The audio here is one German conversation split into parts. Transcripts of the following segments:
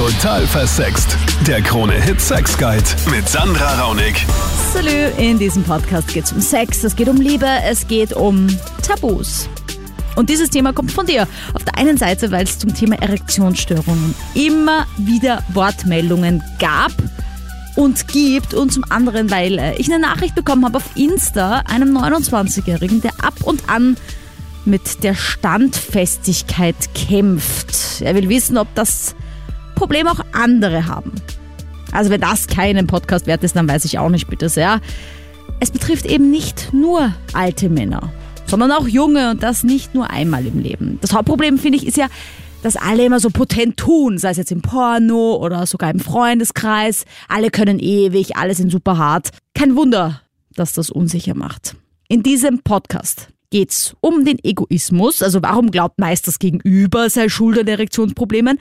Total versext. Der Krone-Hit Sex Guide mit Sandra Raunig. Salü, in diesem Podcast geht es um Sex, es geht um Liebe, es geht um Tabus. Und dieses Thema kommt von dir. Auf der einen Seite, weil es zum Thema Erektionsstörungen immer wieder Wortmeldungen gab und gibt und zum anderen, weil äh, ich eine Nachricht bekommen habe auf Insta, einem 29-Jährigen, der ab und an mit der Standfestigkeit kämpft. Er will wissen, ob das Problem auch andere haben. Also wenn das keinen Podcast wert ist, dann weiß ich auch nicht, bitte sehr. Es betrifft eben nicht nur alte Männer, sondern auch junge und das nicht nur einmal im Leben. Das Hauptproblem, finde ich, ist ja, dass alle immer so potent tun, sei es jetzt im Porno oder sogar im Freundeskreis. Alle können ewig, alle sind super hart. Kein Wunder, dass das unsicher macht. In diesem Podcast geht's um den Egoismus. Also warum glaubt meist das Gegenüber sei schuld an Erektionsproblemen?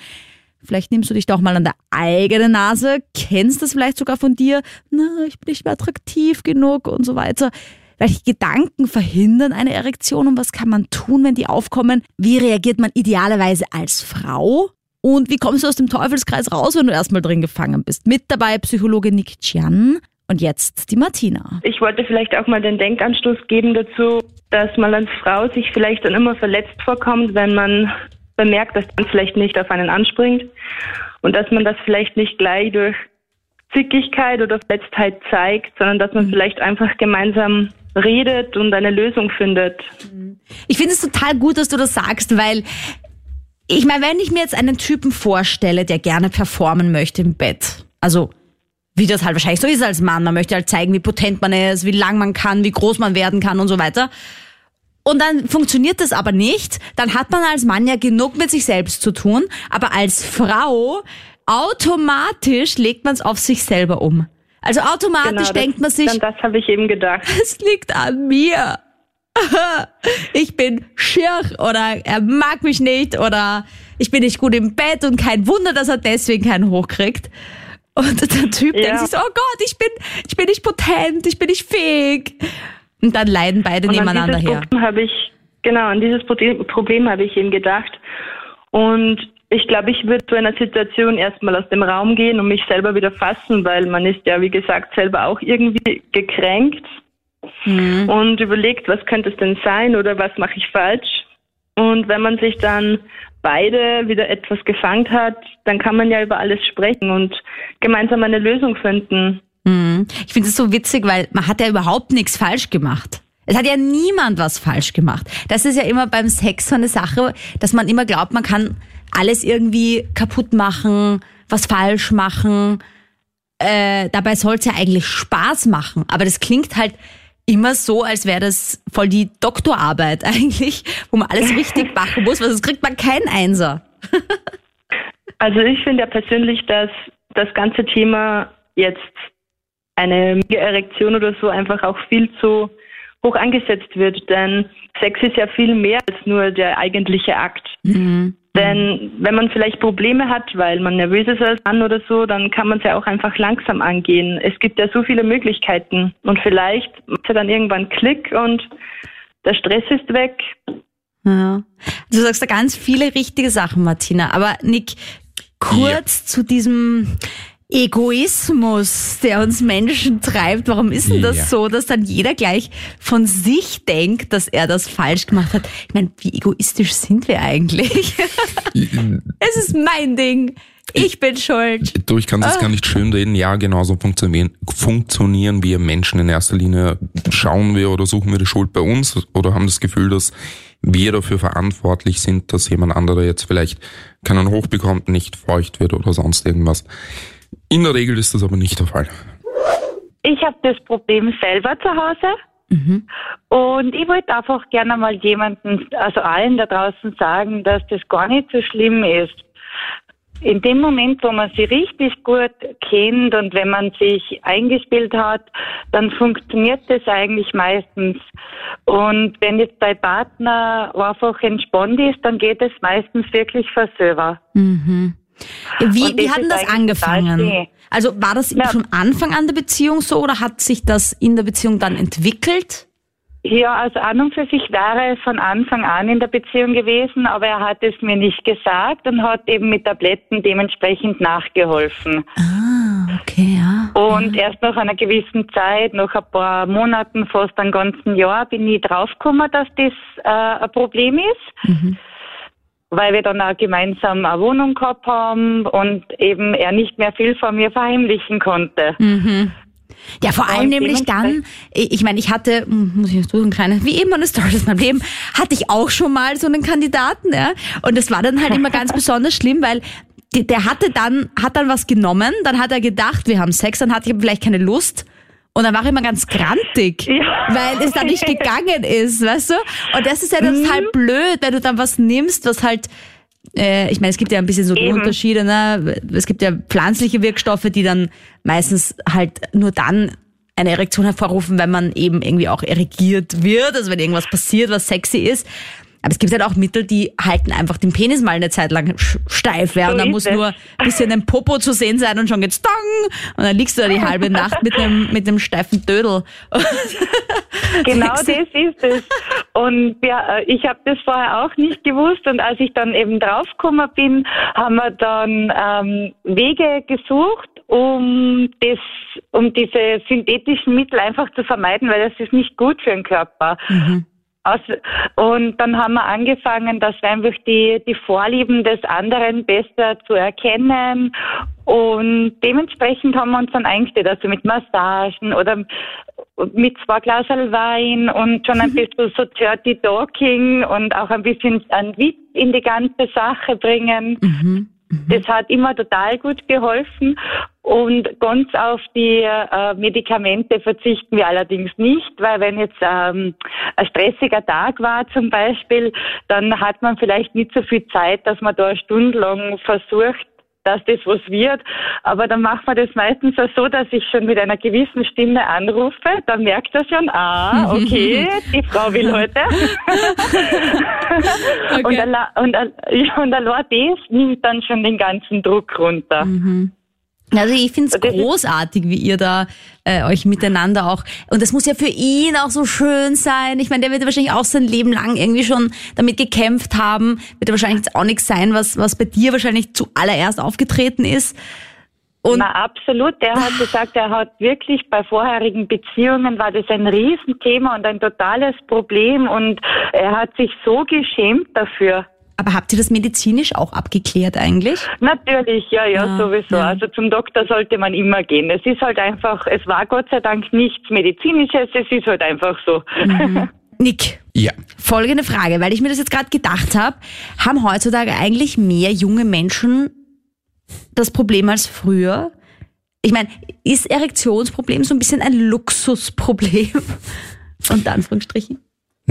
Vielleicht nimmst du dich doch mal an der eigenen Nase, kennst das vielleicht sogar von dir. Na, ich bin nicht mehr attraktiv genug und so weiter. Welche Gedanken verhindern eine Erektion und was kann man tun, wenn die aufkommen? Wie reagiert man idealerweise als Frau? Und wie kommst du aus dem Teufelskreis raus, wenn du erstmal drin gefangen bist? Mit dabei Psychologe Nick Chian und jetzt die Martina. Ich wollte vielleicht auch mal den Denkanstoß geben dazu, dass man als Frau sich vielleicht dann immer verletzt vorkommt, wenn man bemerkt, dass man vielleicht nicht auf einen anspringt und dass man das vielleicht nicht gleich durch Zickigkeit oder Verletztheit zeigt, sondern dass man mhm. vielleicht einfach gemeinsam redet und eine Lösung findet. Ich finde es total gut, dass du das sagst, weil ich meine, wenn ich mir jetzt einen Typen vorstelle, der gerne performen möchte im Bett, also wie das halt wahrscheinlich so ist als Mann, man möchte halt zeigen, wie potent man ist, wie lang man kann, wie groß man werden kann und so weiter. Und dann funktioniert das aber nicht, dann hat man als Mann ja genug mit sich selbst zu tun, aber als Frau automatisch legt man es auf sich selber um. Also automatisch genau, das, denkt man sich. Das habe ich eben gedacht. Es liegt an mir. Ich bin schier oder er mag mich nicht oder ich bin nicht gut im Bett und kein Wunder, dass er deswegen keinen hochkriegt. Und der Typ ja. denkt sich so, oh Gott, ich bin, ich bin nicht potent, ich bin nicht fähig. Und dann leiden beide und nebeneinander an her. Habe ich, genau, an dieses Problem habe ich eben gedacht. Und ich glaube, ich würde zu einer Situation erstmal aus dem Raum gehen und mich selber wieder fassen, weil man ist ja, wie gesagt, selber auch irgendwie gekränkt mhm. und überlegt, was könnte es denn sein oder was mache ich falsch. Und wenn man sich dann beide wieder etwas gefangen hat, dann kann man ja über alles sprechen und gemeinsam eine Lösung finden. Mhm. Ich finde es so witzig, weil man hat ja überhaupt nichts falsch gemacht. Es hat ja niemand was falsch gemacht. Das ist ja immer beim Sex so eine Sache, dass man immer glaubt, man kann alles irgendwie kaputt machen, was falsch machen. Äh, dabei soll es ja eigentlich Spaß machen. Aber das klingt halt immer so, als wäre das voll die Doktorarbeit eigentlich, wo man alles richtig machen muss, weil sonst kriegt man keinen Einser. also ich finde ja persönlich, dass das ganze Thema jetzt eine Erektion oder so einfach auch viel zu hoch angesetzt wird, denn Sex ist ja viel mehr als nur der eigentliche Akt. Mhm. Denn wenn man vielleicht Probleme hat, weil man nervös ist als Mann oder so, dann kann man es ja auch einfach langsam angehen. Es gibt ja so viele Möglichkeiten und vielleicht macht ja dann irgendwann Klick und der Stress ist weg. Ja. Du sagst da ganz viele richtige Sachen, Martina. Aber Nick, kurz ja. zu diesem Egoismus, der uns Menschen treibt. Warum ist denn das ja. so, dass dann jeder gleich von sich denkt, dass er das falsch gemacht hat? Ich meine, wie egoistisch sind wir eigentlich? es ist mein Ding. Ich bin schuld. Du, ich kann das oh. gar nicht schön reden. Ja, genauso funktionieren, funktionieren wir Menschen in erster Linie. Schauen wir oder suchen wir die Schuld bei uns oder haben das Gefühl, dass wir dafür verantwortlich sind, dass jemand anderer jetzt vielleicht keinen Hoch bekommt, nicht feucht wird oder sonst irgendwas. In der Regel ist das aber nicht der Fall. Ich habe das Problem selber zu Hause. Mhm. Und ich wollte einfach gerne mal jemanden, also allen da draußen sagen, dass das gar nicht so schlimm ist. In dem Moment, wo man sie richtig gut kennt und wenn man sich eingespielt hat, dann funktioniert das eigentlich meistens. Und wenn jetzt dein Partner einfach entspannt ist, dann geht es meistens wirklich von selber. Mhm. Wie, wie hat denn das angefangen? Also war das ja. von Anfang an der Beziehung so oder hat sich das in der Beziehung dann entwickelt? Ja, also an und für sich wäre es von Anfang an in der Beziehung gewesen, aber er hat es mir nicht gesagt und hat eben mit Tabletten dementsprechend nachgeholfen. Ah, okay, ja. Und erst nach einer gewissen Zeit, nach ein paar Monaten, fast einem ganzen Jahr, bin ich draufgekommen, dass das äh, ein Problem ist. Mhm. Weil wir dann auch gemeinsam eine Wohnung gehabt haben und eben er nicht mehr viel von mir verheimlichen konnte. Mhm. Ja, vor allem nämlich dann, ich meine, ich hatte, hm, muss ich jetzt ein kleines, wie immer eine Story aus meinem Leben, hatte ich auch schon mal so einen Kandidaten, ja. Und das war dann halt immer ganz besonders schlimm, weil der hatte dann, hat dann was genommen, dann hat er gedacht, wir haben Sex, dann hatte ich vielleicht keine Lust. Und dann war ich immer ganz grantig, ja. weil es dann nicht gegangen ist, weißt du? Und das ist ja total mhm. blöd, wenn du dann was nimmst, was halt äh, ich meine, es gibt ja ein bisschen so Eben. Unterschiede. Ne? Es gibt ja pflanzliche Wirkstoffe, die dann meistens halt nur dann eine Erektion hervorrufen, wenn man eben irgendwie auch erregiert wird, also wenn irgendwas passiert, was sexy ist. Aber es gibt halt auch Mittel, die halten einfach den Penis mal eine Zeit lang steif. Ja? So und dann muss es. nur ein bisschen ein Popo zu sehen sein und schon geht's dong. Und dann liegst du da die halbe Nacht mit einem, mit einem steifen Dödel. Genau das ist es. Und ja, äh, ich habe das vorher auch nicht gewusst. Und als ich dann eben draufgekommen bin, haben wir dann ähm, Wege gesucht, um das, um diese synthetischen Mittel einfach zu vermeiden, weil das ist nicht gut für den Körper. Mhm. Und dann haben wir angefangen, dass wir einfach die, die Vorlieben des anderen besser zu erkennen. Und dementsprechend haben wir uns dann eingestellt, also mit Massagen oder mit zwei Glasel Wein und schon ein mhm. bisschen so Dirty Talking und auch ein bisschen ein Witz in die ganze Sache bringen. Mhm. Mhm. Das hat immer total gut geholfen. Und ganz auf die äh, Medikamente verzichten wir allerdings nicht, weil wenn jetzt ähm, ein stressiger Tag war zum Beispiel, dann hat man vielleicht nicht so viel Zeit, dass man da stundenlang versucht, dass das was wird. Aber dann macht man das meistens auch so, dass ich schon mit einer gewissen Stimme anrufe. Dann merkt er schon, ah, okay, die Frau will heute. okay. Und, und, und allein das nimmt dann schon den ganzen Druck runter. Mhm. Also ich finde es großartig, wie ihr da äh, euch miteinander auch. Und das muss ja für ihn auch so schön sein. Ich meine, der wird wahrscheinlich auch sein Leben lang irgendwie schon damit gekämpft haben. Wird ja wahrscheinlich jetzt auch nichts sein, was, was bei dir wahrscheinlich zuallererst aufgetreten ist. Und Na, absolut. Der hat gesagt, er hat wirklich bei vorherigen Beziehungen war das ein Riesenthema und ein totales Problem und er hat sich so geschämt dafür. Aber habt ihr das medizinisch auch abgeklärt eigentlich? Natürlich, ja, ja, ja sowieso. Ja. Also zum Doktor sollte man immer gehen. Es ist halt einfach, es war Gott sei Dank nichts Medizinisches, es ist halt einfach so. Mhm. Nick. Ja. Folgende Frage, weil ich mir das jetzt gerade gedacht habe, haben heutzutage eigentlich mehr junge Menschen das Problem als früher? Ich meine, ist Erektionsproblem so ein bisschen ein Luxusproblem? Unter Anführungsstrichen?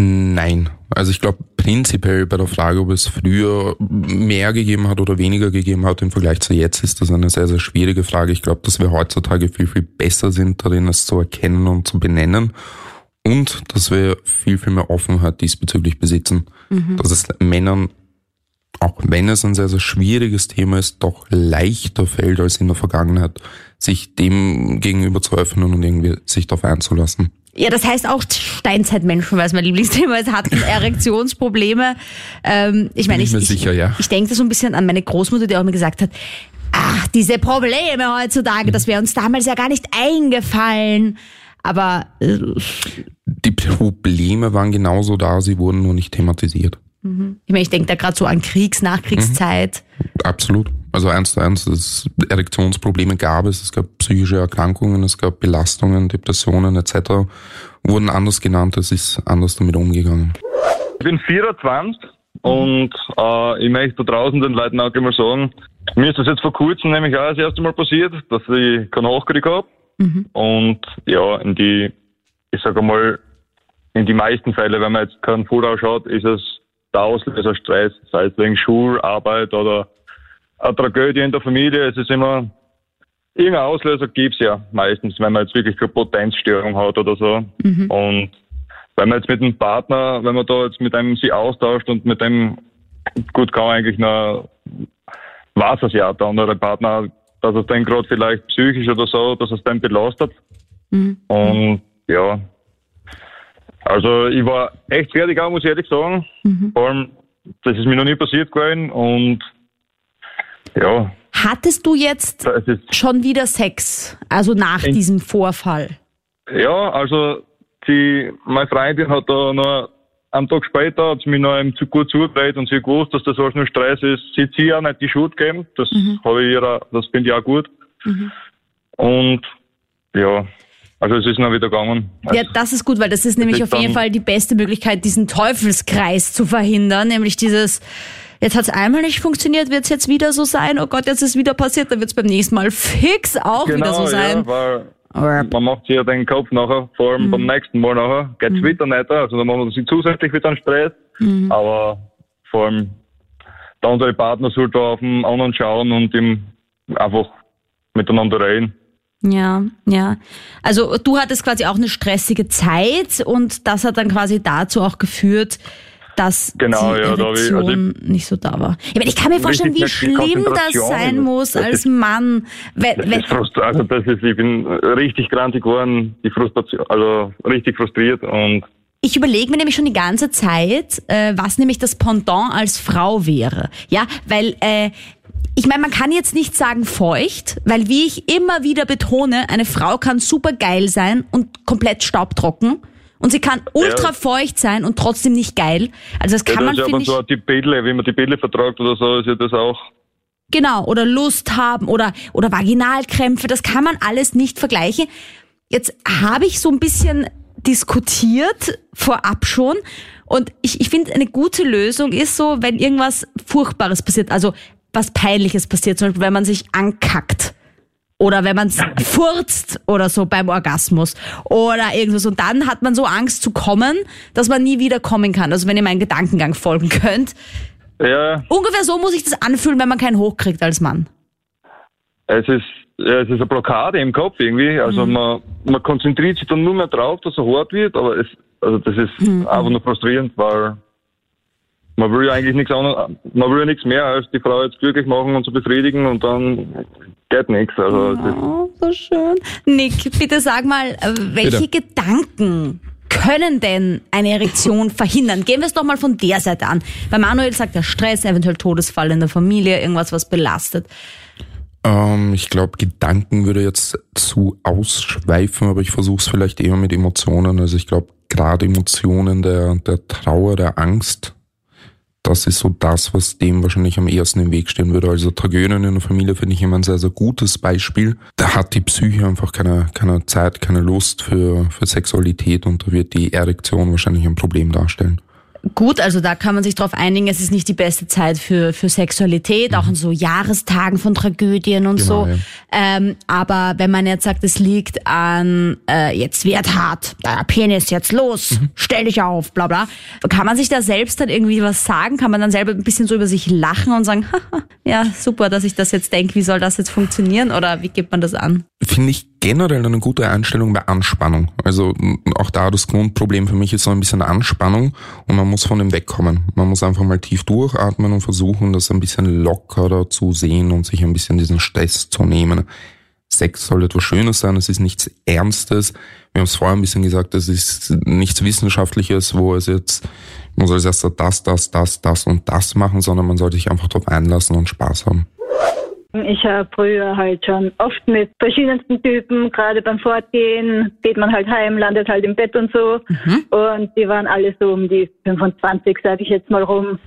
Nein. Also ich glaube prinzipiell bei der Frage, ob es früher mehr gegeben hat oder weniger gegeben hat im Vergleich zu jetzt, ist das eine sehr, sehr schwierige Frage. Ich glaube, dass wir heutzutage viel, viel besser sind darin, es zu erkennen und zu benennen. Und dass wir viel, viel mehr Offenheit diesbezüglich besitzen. Mhm. Dass es Männern, auch wenn es ein sehr, sehr schwieriges Thema ist, doch leichter fällt als in der Vergangenheit, sich dem gegenüber zu öffnen und irgendwie sich darauf einzulassen. Ja, das heißt auch Steinzeitmenschen, weil es mein Lieblingsthema ist, hatten Erektionsprobleme. Ähm, ich meine, ich, ich, sicher, ja. ich denke so ein bisschen an meine Großmutter, die auch mir gesagt hat, ach, diese Probleme heutzutage, das wäre uns damals ja gar nicht eingefallen. Aber äh, die Probleme waren genauso da, sie wurden nur nicht thematisiert. Mhm. Ich meine, ich denke da gerade so an Kriegs-, Nachkriegszeit. Mhm. Absolut. Also eins zu eins, dass Erektionsprobleme gab es, es gab psychische Erkrankungen, es gab Belastungen, Depressionen etc. Wurden anders genannt, es ist anders damit umgegangen. Ich bin 24 und äh, ich möchte da draußen den Leuten auch mal sagen, mir ist das jetzt vor kurzem nämlich auch das erste Mal passiert, dass ich keinen Hochkrieg habe. Mhm. Und ja, in die, ich sage mal, in die meisten Fälle, wenn man jetzt keinen Foto schaut, ist es der Auslöser Stress, sei es wegen Schularbeit oder eine Tragödie in der Familie. Es ist immer, irgendein Auslöser gibt es ja meistens, wenn man jetzt wirklich eine Potenzstörung hat oder so. Mhm. Und wenn man jetzt mit dem Partner, wenn man da jetzt mit einem sie austauscht und mit dem, gut kann eigentlich noch, weiß es ja der andere Partner, dass es dann gerade vielleicht psychisch oder so, dass es dann belastet. Mhm. Und ja, Also ich war echt fertig auch, muss ich ehrlich sagen. Mhm. Vor allem, das ist mir noch nie passiert gewesen und ja. Hattest du jetzt schon wieder Sex, also nach diesem Vorfall? Ja, also die, meine Freundin hat da noch am Tag später hat sie mich noch zu gut zugedreht und sie gewusst, dass das alles nur Stress ist. Sie hat sie auch nicht die Schuld gegeben. Das mhm. habe ich ihr, das finde ich auch gut. Mhm. Und ja, also es ist noch wieder gegangen. Ja, das ist gut, weil das ist nämlich auf jeden Fall die beste Möglichkeit, diesen Teufelskreis zu verhindern, nämlich dieses Jetzt hat es einmal nicht funktioniert, wird es jetzt wieder so sein? Oh Gott, jetzt ist es wieder passiert, dann wird es beim nächsten Mal fix auch genau, wieder so sein. Ja, weil man macht sich ja den Kopf nachher, vor allem mhm. beim nächsten Mal nachher, geht es mhm. wieder nicht. Also dann machen wir sich zusätzlich wieder einen Stress. Mhm. Aber vor allem der andere Partner sollte auf den anderen schauen und ihm einfach miteinander reden. Ja, ja. Also du hattest quasi auch eine stressige Zeit und das hat dann quasi dazu auch geführt, dass genau, die ja, Erektion da ich, also nicht so da war. Ich, meine, ich kann mir vorstellen, wie schlimm das sein muss das als ist, Mann. Wenn, das ist also das ist, ich bin richtig grantig geworden, die Frustration, also richtig frustriert und ich überlege mir nämlich schon die ganze Zeit, äh, was nämlich das Pendant als Frau wäre. Ja, weil äh, ich meine, man kann jetzt nicht sagen feucht, weil wie ich immer wieder betone, eine Frau kann super geil sein und komplett staubtrocken. Und sie kann ultra ja. feucht sein und trotzdem nicht geil. Also das kann ja, das man, finde ich... So die Bälle, wenn man die Bälle vertragt oder so, ist ja das auch... Genau, oder Lust haben oder, oder Vaginalkrämpfe, das kann man alles nicht vergleichen. Jetzt habe ich so ein bisschen diskutiert vorab schon und ich, ich finde, eine gute Lösung ist so, wenn irgendwas Furchtbares passiert, also was Peinliches passiert, zum Beispiel wenn man sich ankackt oder wenn man furzt oder so beim Orgasmus oder irgendwas. Und dann hat man so Angst zu kommen, dass man nie wieder kommen kann. Also wenn ihr meinen Gedankengang folgen könnt. Ja. Ungefähr so muss ich das anfühlen, wenn man keinen hochkriegt als Mann. Es ist, ja, es ist eine Blockade im Kopf irgendwie. Also mhm. man, man konzentriert sich dann nur mehr drauf, dass er hart wird, aber es, also das ist mhm. einfach nur frustrierend, weil man will ja eigentlich nichts anderes, man will ja nichts mehr als die Frau jetzt glücklich machen und zu befriedigen und dann geht nichts. Also oh, so schön. Nick, bitte sag mal, äh, welche bitte. Gedanken können denn eine Erektion verhindern? Gehen wir es doch mal von der Seite an. Bei Manuel sagt er Stress, eventuell Todesfall in der Familie, irgendwas, was belastet. Ähm, ich glaube, Gedanken würde jetzt zu ausschweifen, aber ich versuche es vielleicht eher mit Emotionen. Also ich glaube, gerade Emotionen der, der Trauer, der Angst, das ist so das, was dem wahrscheinlich am ersten im Weg stehen würde. Also Tragödien in der Familie finde ich immer ein sehr, sehr gutes Beispiel. Da hat die Psyche einfach keine, keine Zeit, keine Lust für, für Sexualität und da wird die Erektion wahrscheinlich ein Problem darstellen. Gut, also da kann man sich darauf einigen, es ist nicht die beste Zeit für, für Sexualität, mhm. auch in so Jahrestagen von Tragödien und genau, so. Ja. Ähm, aber wenn man jetzt sagt, es liegt an, äh, jetzt wird hart, der Penis jetzt los, mhm. stell dich auf, bla bla, kann man sich da selbst dann irgendwie was sagen? Kann man dann selber ein bisschen so über sich lachen und sagen, ja, super, dass ich das jetzt denke, wie soll das jetzt funktionieren? Oder wie gibt man das an? Finde ich generell eine gute Einstellung bei Anspannung. Also auch da das Grundproblem für mich ist so ein bisschen Anspannung und man muss von dem wegkommen. Man muss einfach mal tief durchatmen und versuchen, das ein bisschen lockerer zu sehen und sich ein bisschen diesen Stress zu nehmen. Sex soll etwas Schönes sein, es ist nichts Ernstes. Wir haben es vorher ein bisschen gesagt, es ist nichts Wissenschaftliches, wo es jetzt, man soll erst das, das, das, das und das machen, sondern man sollte sich einfach darauf einlassen und Spaß haben. Ich habe früher halt schon oft mit verschiedensten Typen, gerade beim Fortgehen, geht man halt heim, landet halt im Bett und so. Mhm. Und die waren alle so um die 25, sage ich jetzt mal rum.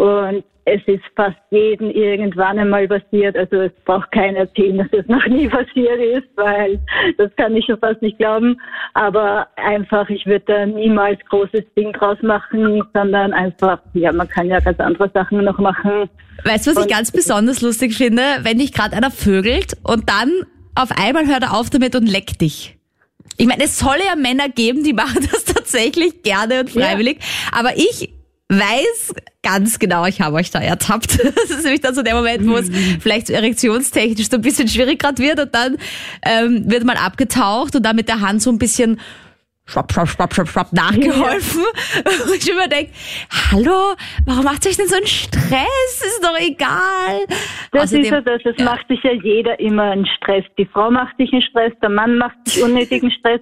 Und es ist fast jeden irgendwann einmal passiert. Also es braucht keiner erzählen, dass es noch nie passiert ist, weil das kann ich schon fast nicht glauben. Aber einfach, ich würde da niemals großes Ding draus machen, sondern einfach, ja, man kann ja ganz andere Sachen noch machen. Weißt du, was ich ganz besonders lustig finde? Wenn dich gerade einer vögelt und dann auf einmal hört er auf damit und leckt dich. Ich meine, es soll ja Männer geben, die machen das tatsächlich gerne und freiwillig. Ja. Aber ich weiß ganz genau, ich habe euch da ertappt. Das ist nämlich dann so der Moment, wo es vielleicht so erektionstechnisch so ein bisschen schwierig gerade wird und dann ähm, wird mal abgetaucht und dann mit der Hand so ein bisschen schwapp, schwapp, schwapp, schwapp, schwapp nachgeholfen. Ja. Und ich immer denke, hallo, warum macht euch denn so einen Stress? Ist doch egal. Das Außerdem, ist ja das, es ja. macht sich ja jeder immer einen Stress. Die Frau macht sich einen Stress, der Mann macht sich unnötigen Stress.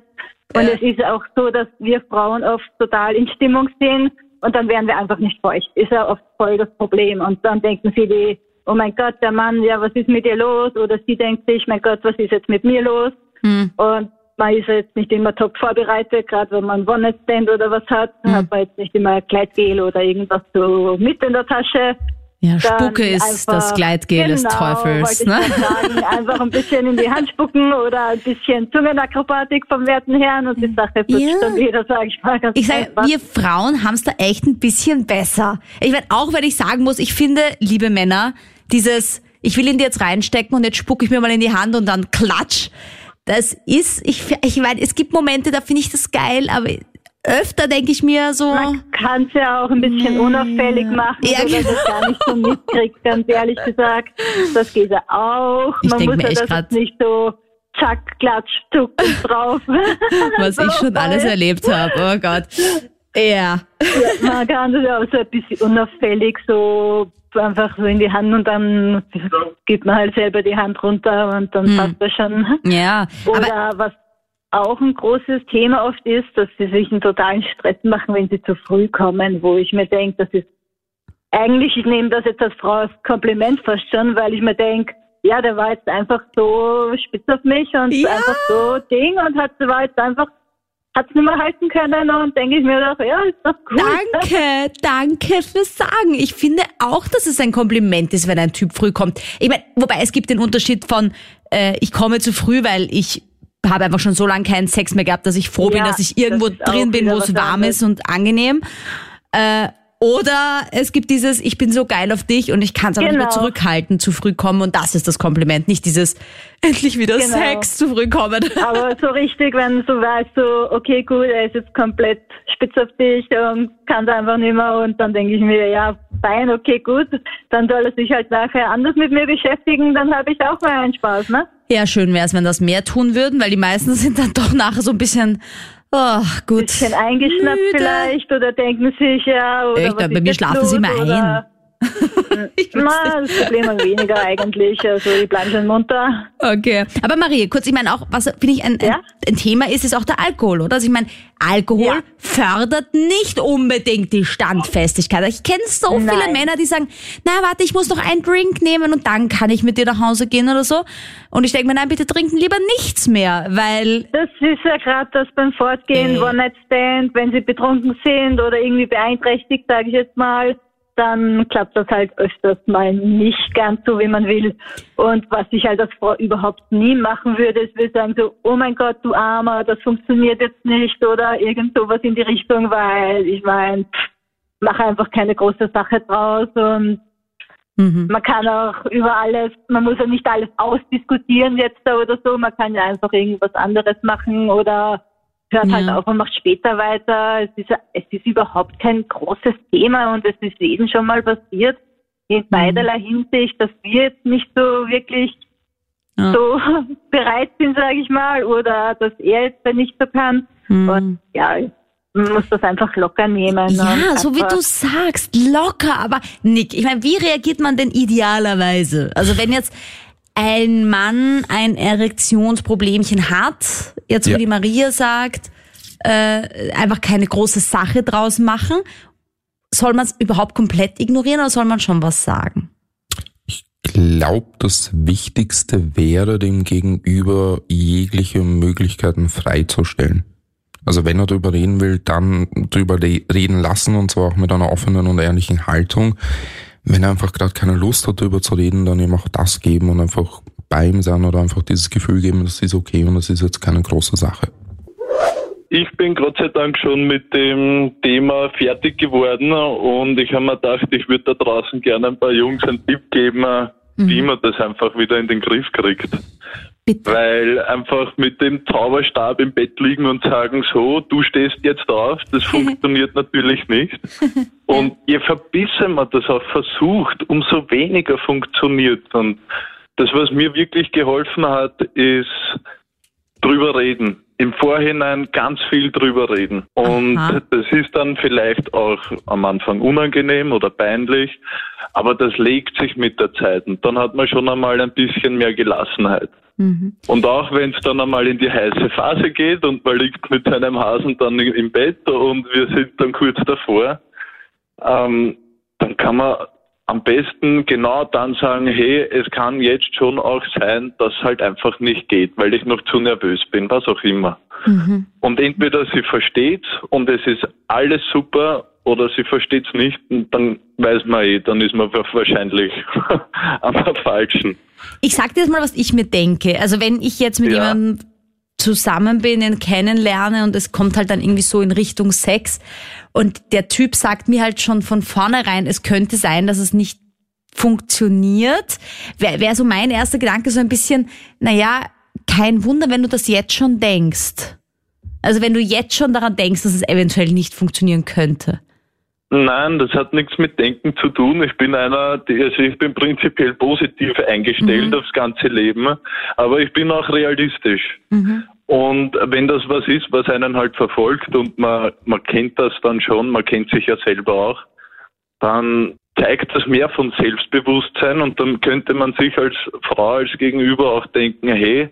Und es ist auch so, dass wir Frauen oft total in Stimmung sind und dann werden wir einfach nicht feucht. Ist ja oft voll das Problem. Und dann denken sie die, oh mein Gott, der Mann, ja, was ist mit ihr los? Oder sie denkt sich, mein Gott, was ist jetzt mit mir los? Mhm. Und man ist jetzt nicht immer top vorbereitet, gerade wenn man One-Night-Stand oder was hat, mhm. hat man jetzt nicht immer Kleidgel oder irgendwas so mit in der Tasche. Ja, Spucke ist das Gleitgel genau, des Teufels. Ne? Sagen, einfach ein bisschen in die Hand spucken oder ein bisschen Zungenakrobatik vom werten Herrn und die Sache wird ja. dann wieder, sage ich mal. Ganz ich sage, wir Frauen haben es da echt ein bisschen besser. Ich meine, auch wenn ich sagen muss, ich finde, liebe Männer, dieses, ich will ihn dir jetzt reinstecken und jetzt spucke ich mir mal in die Hand und dann klatsch. Das ist, ich, ich meine, es gibt Momente, da finde ich das geil, aber öfter denke ich mir so. Man kann es ja auch ein bisschen mm. unauffällig machen, ja, dass genau. das gar nicht so mitkriegt, ganz ehrlich gesagt. Das geht ja auch. Ich Man muss mir ja das nicht so zack, klatsch, tuck drauf. Was ich schon alles erlebt habe, oh Gott. Ja. ja. Man kann das ja auch so ein bisschen unauffällig so einfach so in die Hand und dann gibt man halt selber die Hand runter und dann hm. passt das schon. Ja. Oder was auch ein großes Thema oft ist, dass sie sich einen totalen Stress machen, wenn sie zu früh kommen, wo ich mir denke, das ist eigentlich, ich nehme das jetzt als Frau als Kompliment fast schon, weil ich mir denke, ja, der war jetzt einfach so spitz auf mich und ja. einfach so Ding und hat, war jetzt einfach hat es nicht mehr halten können und denke ich mir doch, ja, ist doch cool. Danke, danke fürs Sagen. Ich finde auch, dass es ein Kompliment ist, wenn ein Typ früh kommt. Ich meine, wobei es gibt den Unterschied von, äh, ich komme zu früh, weil ich habe einfach schon so lange keinen Sex mehr gehabt, dass ich froh ja, bin, dass ich irgendwo drin bin, wo es warm ist und angenehm. Äh, oder es gibt dieses, ich bin so geil auf dich und ich kann es aber genau. nicht mehr genau. zurückhalten, zu früh kommen und das ist das Kompliment, nicht dieses endlich wieder genau. Sex zu früh kommen. Aber so richtig, wenn du weißt, so, okay, gut, er ist jetzt komplett spitz auf dich und kann es einfach nicht mehr und dann denke ich mir, ja, fein, okay, gut, dann soll er sich halt nachher anders mit mir beschäftigen, dann habe ich auch mal einen Spaß, ne? Ja, schön wäre es, wenn das mehr tun würden, weil die meisten sind dann doch nachher so ein bisschen Oh, gut. Bisschen eingeschnappt Müde. vielleicht oder denken sich ja. Oder Echt, bei mir schlafen sie mal ein. ich Na, das Problem ist weniger eigentlich. Also ich bleibe schon munter. Okay. Aber Marie, kurz, ich meine auch, was finde ich ein, ja? ein, Thema ist, ist auch der Alkohol, oder? Also ich meine, Alkohol ja. fördert nicht unbedingt die Standfestigkeit. Ich kenne so Nein. viele Männer, die sagen, na warte, ich muss noch einen Drink nehmen und dann kann ich mit dir nach Hause gehen oder so. Und ich denke mir, nein, bitte trinken lieber nichts mehr, weil... Das ist ja gerade das beim Fortgehen, äh. One-Night-Stand, wenn sie betrunken sind oder irgendwie beeinträchtigt, sage ich jetzt mal dann klappt das halt öfters mal nicht ganz so, wie man will. Und was ich halt als Frau überhaupt nie machen würde, ist, würde sagen so, oh mein Gott, du Armer, das funktioniert jetzt nicht oder irgend sowas in die Richtung, weil ich meine, mache einfach keine große Sache draus und mhm. man kann auch über alles, man muss ja nicht alles ausdiskutieren jetzt oder so, man kann ja einfach irgendwas anderes machen oder hört halt ja. halt auf und macht später weiter. Es ist, es ist überhaupt kein großes Thema und es ist jedem schon mal passiert in mhm. beiderlei Hinsicht, dass wir jetzt nicht so wirklich ja. so bereit sind, sage ich mal, oder dass er jetzt nicht so kann. Mhm. Und ja, man muss das einfach locker nehmen. Ja, so wie du sagst, locker. Aber Nick, ich meine, wie reagiert man denn idealerweise? Also wenn jetzt ein Mann ein Erektionsproblemchen hat, jetzt wo ja. die Maria sagt, äh, einfach keine große Sache draus machen, soll man es überhaupt komplett ignorieren oder soll man schon was sagen? Ich glaube, das Wichtigste wäre dem Gegenüber jegliche Möglichkeiten freizustellen. Also wenn er darüber reden will, dann darüber reden lassen und zwar auch mit einer offenen und ehrlichen Haltung wenn er einfach gerade keine Lust hat, darüber zu reden, dann ihm auch das geben und einfach bei ihm sein oder einfach dieses Gefühl geben, das ist okay und das ist jetzt keine große Sache. Ich bin Gott sei Dank schon mit dem Thema fertig geworden und ich habe mir gedacht, ich würde da draußen gerne ein paar Jungs einen Tipp geben, mhm. wie man das einfach wieder in den Griff kriegt. Bitte. Weil einfach mit dem Zauberstab im Bett liegen und sagen, so, du stehst jetzt drauf, das funktioniert natürlich nicht. Und je verbissener man das auch versucht, umso weniger funktioniert. Und das, was mir wirklich geholfen hat, ist drüber reden. im Vorhinein ganz viel drüber reden. Und Aha. das ist dann vielleicht auch am Anfang unangenehm oder peinlich, aber das legt sich mit der Zeit und dann hat man schon einmal ein bisschen mehr Gelassenheit. Mhm. Und auch wenn es dann einmal in die heiße Phase geht und man liegt mit seinem Hasen dann im Bett und wir sind dann kurz davor, ähm, dann kann man am besten genau dann sagen, hey, es kann jetzt schon auch sein, dass es halt einfach nicht geht, weil ich noch zu nervös bin, was auch immer. Mhm. Und entweder sie versteht und es ist alles super oder sie versteht es nicht und dann weiß man eh, dann ist man wahrscheinlich am falschen. Ich sag dir jetzt mal, was ich mir denke. Also wenn ich jetzt mit ja. jemandem zusammen bin, ihn kennenlerne und es kommt halt dann irgendwie so in Richtung Sex und der Typ sagt mir halt schon von vornherein, es könnte sein, dass es nicht funktioniert, wäre wär so mein erster Gedanke so ein bisschen, naja, kein Wunder, wenn du das jetzt schon denkst. Also wenn du jetzt schon daran denkst, dass es eventuell nicht funktionieren könnte. Nein, das hat nichts mit Denken zu tun. Ich bin einer, die, also ich bin prinzipiell positiv eingestellt mhm. aufs ganze Leben, aber ich bin auch realistisch. Mhm. Und wenn das was ist, was einen halt verfolgt und man, man kennt das dann schon, man kennt sich ja selber auch, dann zeigt das mehr von Selbstbewusstsein und dann könnte man sich als Frau, als Gegenüber auch denken, hey,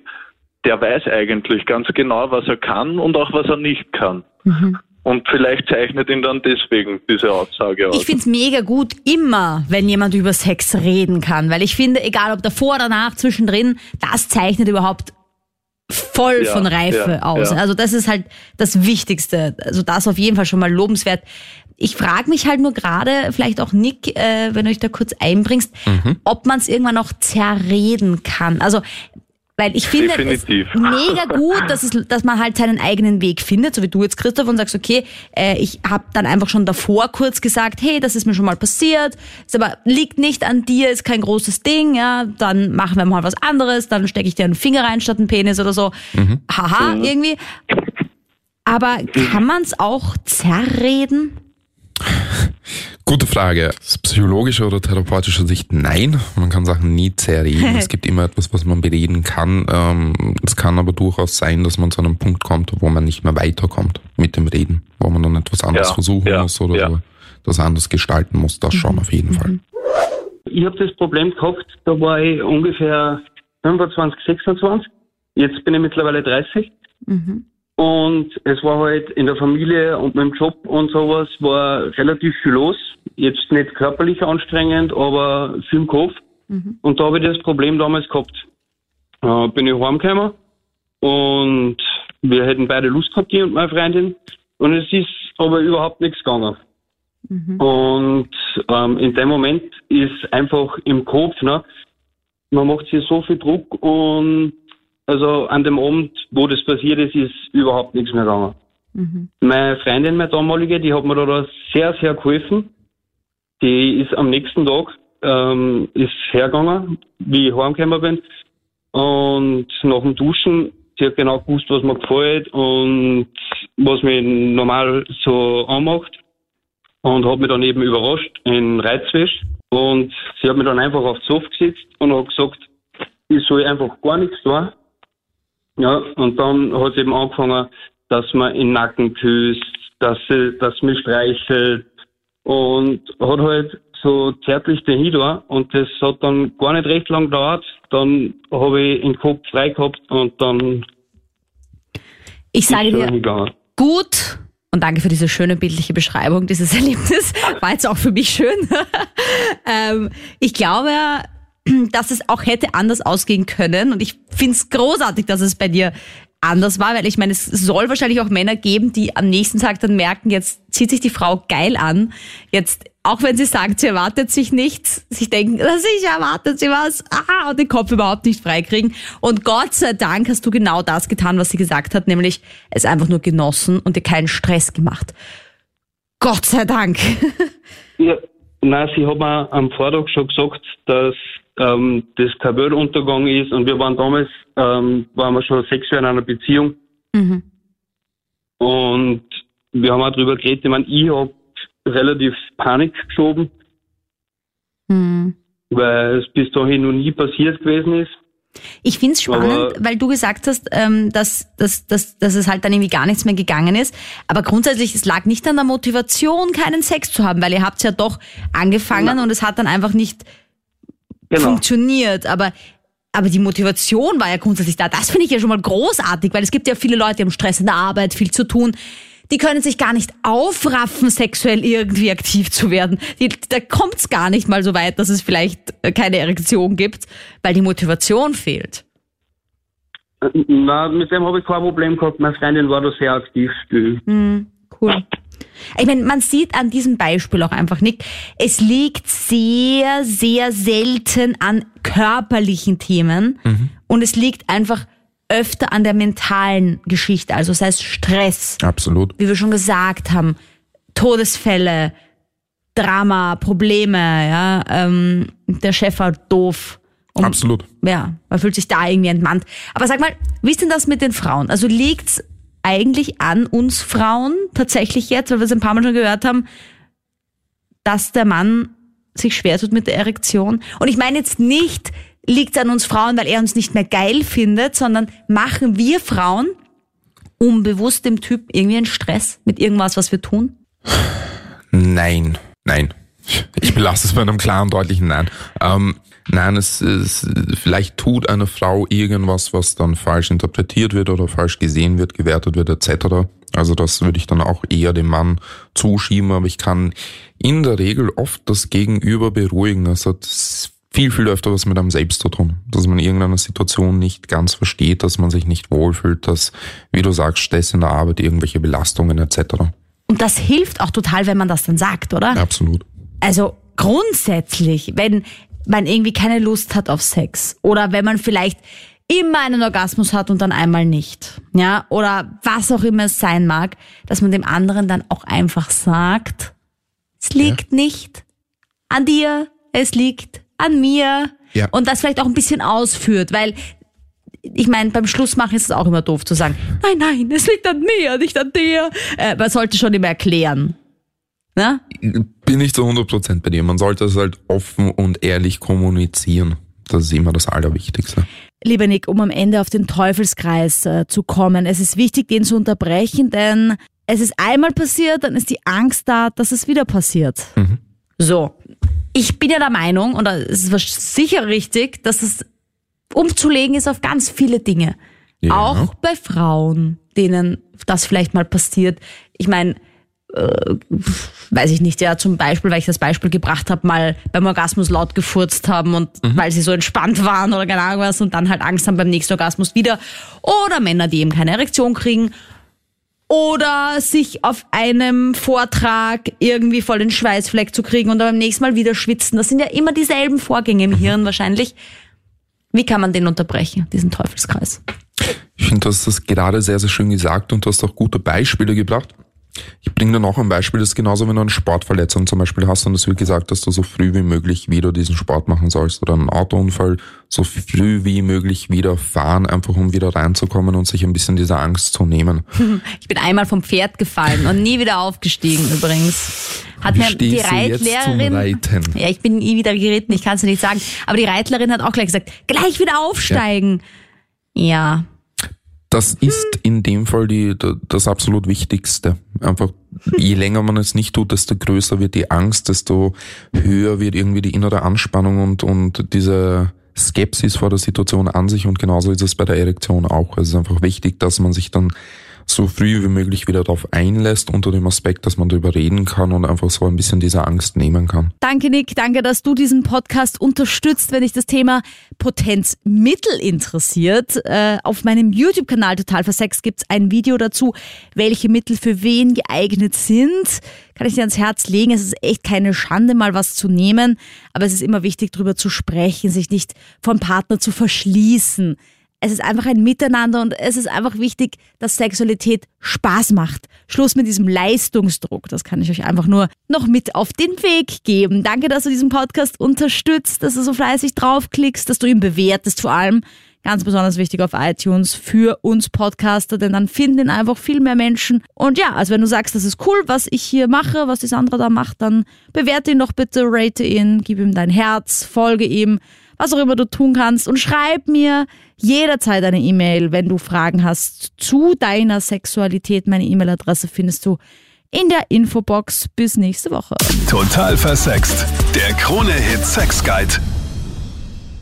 der weiß eigentlich ganz genau, was er kann und auch was er nicht kann. Mhm. Und vielleicht zeichnet ihn dann deswegen diese Aussage aus. Ich finde es mega gut, immer, wenn jemand über Sex reden kann, weil ich finde, egal ob davor oder danach, zwischendrin, das zeichnet überhaupt voll ja, von Reife ja, aus. Ja. Also das ist halt das Wichtigste. Also das auf jeden Fall schon mal lobenswert. Ich frage mich halt nur gerade, vielleicht auch Nick, äh, wenn du dich da kurz einbringst, mhm. ob man es irgendwann noch zerreden kann. Also weil ich finde Definitiv. es mega gut, dass, es, dass man halt seinen eigenen Weg findet, so wie du jetzt, Christoph, und sagst, okay, äh, ich habe dann einfach schon davor kurz gesagt, hey, das ist mir schon mal passiert, ist aber liegt nicht an dir, ist kein großes Ding, ja, dann machen wir mal was anderes, dann stecke ich dir einen Finger rein statt einen Penis oder so. Mhm. Haha, mhm. irgendwie. Aber kann man es auch zerreden? Gute Frage. Aus psychologischer oder therapeutischer Sicht nein. Man kann Sachen nie zerreden. es gibt immer etwas, was man bereden kann. Ähm, es kann aber durchaus sein, dass man zu einem Punkt kommt, wo man nicht mehr weiterkommt mit dem Reden, wo man dann etwas anderes ja, versuchen ja, muss oder ja. so, das anders gestalten muss. Das schon auf jeden Fall. Ich habe das Problem gehabt, da war ich ungefähr 25, 26. Jetzt bin ich mittlerweile 30. Mhm. Und es war halt in der Familie und mit dem Job und sowas war relativ viel los. Jetzt nicht körperlich anstrengend, aber viel im Kopf. Mhm. Und da habe ich das Problem damals gehabt. Äh, bin ich heimgekommen und wir hätten beide Lust gehabt, die und meine Freundin. Und es ist aber überhaupt nichts gegangen. Mhm. Und ähm, in dem Moment ist einfach im Kopf, ne, man macht sich so viel Druck und also an dem Abend, wo das passiert ist, ist überhaupt nichts mehr gegangen. Mhm. Meine Freundin, meine damalige, die hat mir da sehr, sehr geholfen. Die ist am nächsten Tag ähm, ist hergegangen, wie ich heimgekommen bin. Und nach dem Duschen, sie hat genau gewusst, was mir gefällt und was mich normal so anmacht. Und hat mich dann eben überrascht in Reizwäsch. Und sie hat mich dann einfach aufs Sofa gesetzt und hat gesagt, ich soll einfach gar nichts tun. Ja, und dann hat es eben angefangen, dass man in den Nacken küsst, dass sie, dass mich streichelt und hat halt so zärtlich den Hidor und das hat dann gar nicht recht lang gedauert. Dann habe ich den Kopf frei gehabt und dann ich sage dir, gut und danke für diese schöne bildliche Beschreibung dieses Erlebnisses. War jetzt auch für mich schön. ähm, ich glaube, dass es auch hätte anders ausgehen können. Und ich finde es großartig, dass es bei dir anders war, weil ich meine, es soll wahrscheinlich auch Männer geben, die am nächsten Tag dann merken, jetzt zieht sich die Frau geil an. Jetzt, auch wenn sie sagt, sie erwartet sich nichts, sich denken, sicher erwartet sie was, aha, und den Kopf überhaupt nicht freikriegen. Und Gott sei Dank hast du genau das getan, was sie gesagt hat, nämlich es einfach nur genossen und dir keinen Stress gemacht. Gott sei Dank. Ja, nein, sie hat mir am Vortag schon gesagt, dass ähm, das kein Weltuntergang ist. Und wir waren damals, ähm, waren wir schon sechs Jahre in einer Beziehung. Mhm. Und wir haben auch darüber geredet, ich meine, ich habe relativ Panik geschoben, mhm. weil es bis dahin noch nie passiert gewesen ist. Ich find's spannend, Aber- weil du gesagt hast, ähm, dass, dass, dass, dass es halt dann irgendwie gar nichts mehr gegangen ist. Aber grundsätzlich, es lag nicht an der Motivation, keinen Sex zu haben, weil ihr habt ja doch angefangen und es hat dann einfach nicht Genau. funktioniert. Aber, aber die Motivation war ja grundsätzlich da. Das finde ich ja schon mal großartig, weil es gibt ja viele Leute, die haben Stress in der Arbeit, viel zu tun. Die können sich gar nicht aufraffen, sexuell irgendwie aktiv zu werden. Die, da kommt's gar nicht mal so weit, dass es vielleicht äh, keine Erektion gibt, weil die Motivation fehlt. Na, mit dem habe ich kein Problem gehabt. Meine Freundin war da sehr aktiv still. Cool. Ich meine, man sieht an diesem Beispiel auch einfach nicht, es liegt sehr, sehr selten an körperlichen Themen und es liegt einfach öfter an der mentalen Geschichte, also sei es Stress, Absolut. wie wir schon gesagt haben, Todesfälle, Drama, Probleme, ja, ähm, der Chef war doof. Und Absolut. ja, man fühlt sich da irgendwie entmannt. Aber sag mal, wie ist denn das mit den Frauen? Also liegt's eigentlich an uns Frauen tatsächlich jetzt, weil wir es ein paar Mal schon gehört haben, dass der Mann sich schwer tut mit der Erektion? Und ich meine jetzt nicht, liegt's an uns Frauen, weil er uns nicht mehr geil findet, sondern machen wir Frauen unbewusst dem Typ irgendwie einen Stress mit irgendwas, was wir tun? Nein, nein. Ich belasse es bei einem klaren, deutlichen Nein. Ähm, nein, es, es vielleicht tut eine Frau irgendwas, was dann falsch interpretiert wird oder falsch gesehen wird, gewertet wird, etc. Also das würde ich dann auch eher dem Mann zuschieben, aber ich kann in der Regel oft das Gegenüber beruhigen. Das hat viel, viel öfter was mit einem selbst zu tun. Dass man irgendeine Situation nicht ganz versteht, dass man sich nicht wohlfühlt, dass, wie du sagst, Stress in der Arbeit, irgendwelche Belastungen etc. Und das hilft auch total, wenn man das dann sagt, oder? Absolut. Also grundsätzlich, wenn man irgendwie keine Lust hat auf Sex oder wenn man vielleicht immer einen Orgasmus hat und dann einmal nicht, ja, oder was auch immer es sein mag, dass man dem anderen dann auch einfach sagt, es liegt nicht an dir, es liegt an mir Ja. und das vielleicht auch ein bisschen ausführt, weil ich meine, beim Schlussmachen ist es auch immer doof zu sagen, nein, nein, es liegt an mir, nicht an dir. Äh, man sollte schon immer erklären. Ne? Bin ich zu 100% bei dir. Man sollte es halt offen und ehrlich kommunizieren. Das ist immer das Allerwichtigste. Lieber Nick, um am Ende auf den Teufelskreis äh, zu kommen, es ist wichtig, den zu unterbrechen, denn es ist einmal passiert, dann ist die Angst da, dass es wieder passiert. So, ich bin ja der Meinung, und es ist sicher richtig, dass es umzulegen ist auf ganz viele Dinge. Ja. Auch bei Frauen, denen das vielleicht mal passiert. Ich meine, äh, weiß ich nicht, ja, zum Beispiel, weil ich das Beispiel gebracht habe, mal beim Orgasmus laut gefurzt haben und weil sie so entspannt waren oder keine Ahnung was und dann halt Angst haben beim nächsten Orgasmus wieder. Oder Männer, die eben keine Erektion kriegen. Oder sich auf einem Vortrag irgendwie voll den Schweißfleck zu kriegen und dann beim nächsten Mal wieder schwitzen. Das sind ja immer dieselben Vorgänge im Hirn wahrscheinlich. Wie kann man den unterbrechen, diesen Teufelskreis? Ich finde, du hast das gerade sehr, sehr schön gesagt und du hast auch gute Beispiele gebracht. Ich bringe dir noch ein Beispiel, das ist genauso, wenn du eine Sportverletzung zum Beispiel hast und es wird gesagt, dass du so früh wie möglich wieder diesen Sport machen sollst oder einen Autounfall so früh wie möglich wieder fahren, einfach um wieder reinzukommen und sich ein bisschen dieser Angst zu nehmen. Ich bin einmal vom Pferd gefallen und nie wieder aufgestiegen übrigens. Hat Wie mir die Reitlehrerin. Ja, ich bin nie wieder geritten, ich kann es dir nicht sagen. Aber die Reitlerin hat auch gleich gesagt, gleich wieder aufsteigen. Ja. Das ist in dem Fall die, das absolut Wichtigste. Einfach, je länger man es nicht tut, desto größer wird die Angst, desto höher wird irgendwie die innere Anspannung und, und diese Skepsis vor der Situation an sich und genauso ist es bei der Erektion auch. Es ist einfach wichtig, dass man sich dann so früh wie möglich wieder darauf einlässt, unter dem Aspekt, dass man darüber reden kann und einfach so ein bisschen diese Angst nehmen kann. Danke, Nick. Danke, dass du diesen Podcast unterstützt, wenn dich das Thema Potenzmittel interessiert. Äh, auf meinem YouTube-Kanal Total Versext gibt es ein Video dazu, welche Mittel für wen geeignet sind. Kann ich dir ans Herz legen. Es ist echt keine Schande, mal was zu nehmen. Aber es ist immer wichtig, darüber zu sprechen, sich nicht vom Partner zu verschließen. Es ist einfach ein Miteinander und es ist einfach wichtig, dass Sexualität Spaß macht. Schluss mit diesem Leistungsdruck. Das kann ich euch einfach nur noch mit auf den Weg geben. Danke, dass du diesen Podcast unterstützt, dass du so fleißig draufklickst, dass du ihn bewertest vor allem. Ganz besonders wichtig auf iTunes für uns Podcaster, denn dann finden ihn einfach viel mehr Menschen. Und ja, also wenn du sagst, das ist cool, was ich hier mache, was die Sandra da macht, dann bewerte ihn doch bitte, rate ihn, gib ihm dein Herz, folge ihm. Was auch immer du tun kannst. Und schreib mir jederzeit eine E-Mail, wenn du Fragen hast zu deiner Sexualität. Meine E-Mail-Adresse findest du in der Infobox. Bis nächste Woche. Total versext. Der Krone-Hit Sex Guide.